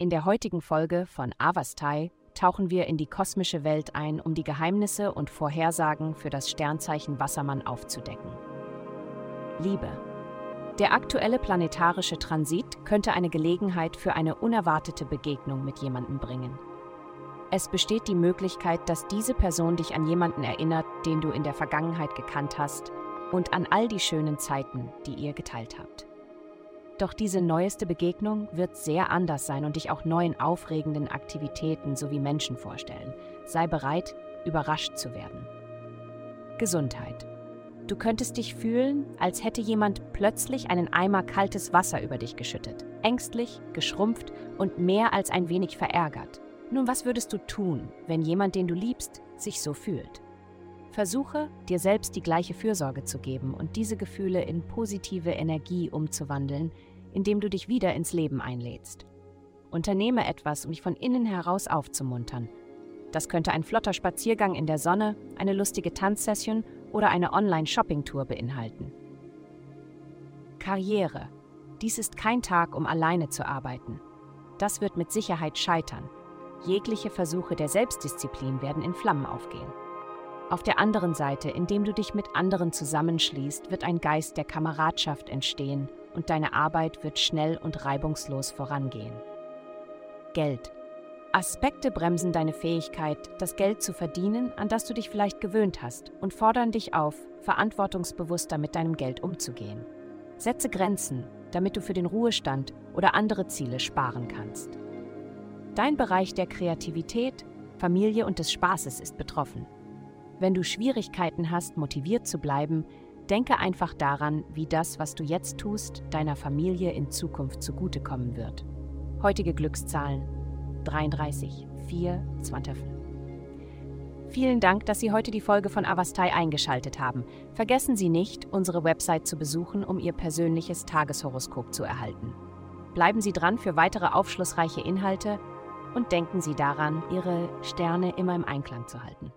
In der heutigen Folge von Avastai tauchen wir in die kosmische Welt ein, um die Geheimnisse und Vorhersagen für das Sternzeichen Wassermann aufzudecken. Liebe. Der aktuelle planetarische Transit könnte eine Gelegenheit für eine unerwartete Begegnung mit jemandem bringen. Es besteht die Möglichkeit, dass diese Person dich an jemanden erinnert, den du in der Vergangenheit gekannt hast und an all die schönen Zeiten, die ihr geteilt habt. Doch diese neueste Begegnung wird sehr anders sein und dich auch neuen aufregenden Aktivitäten sowie Menschen vorstellen. Sei bereit, überrascht zu werden. Gesundheit. Du könntest dich fühlen, als hätte jemand plötzlich einen Eimer kaltes Wasser über dich geschüttet. Ängstlich, geschrumpft und mehr als ein wenig verärgert. Nun, was würdest du tun, wenn jemand, den du liebst, sich so fühlt? Versuche, dir selbst die gleiche Fürsorge zu geben und diese Gefühle in positive Energie umzuwandeln, indem du dich wieder ins Leben einlädst. Unternehme etwas, um dich von innen heraus aufzumuntern. Das könnte ein flotter Spaziergang in der Sonne, eine lustige Tanzsession oder eine Online-Shopping-Tour beinhalten. Karriere. Dies ist kein Tag, um alleine zu arbeiten. Das wird mit Sicherheit scheitern. Jegliche Versuche der Selbstdisziplin werden in Flammen aufgehen. Auf der anderen Seite, indem du dich mit anderen zusammenschließt, wird ein Geist der Kameradschaft entstehen und deine Arbeit wird schnell und reibungslos vorangehen. Geld. Aspekte bremsen deine Fähigkeit, das Geld zu verdienen, an das du dich vielleicht gewöhnt hast, und fordern dich auf, verantwortungsbewusster mit deinem Geld umzugehen. Setze Grenzen, damit du für den Ruhestand oder andere Ziele sparen kannst. Dein Bereich der Kreativität, Familie und des Spaßes ist betroffen. Wenn du Schwierigkeiten hast, motiviert zu bleiben, denke einfach daran, wie das, was du jetzt tust, deiner Familie in Zukunft zugutekommen wird. Heutige Glückszahlen 33, 4, 20. Vielen Dank, dass Sie heute die Folge von Avastai eingeschaltet haben. Vergessen Sie nicht, unsere Website zu besuchen, um Ihr persönliches Tageshoroskop zu erhalten. Bleiben Sie dran für weitere aufschlussreiche Inhalte und denken Sie daran, Ihre Sterne immer im Einklang zu halten.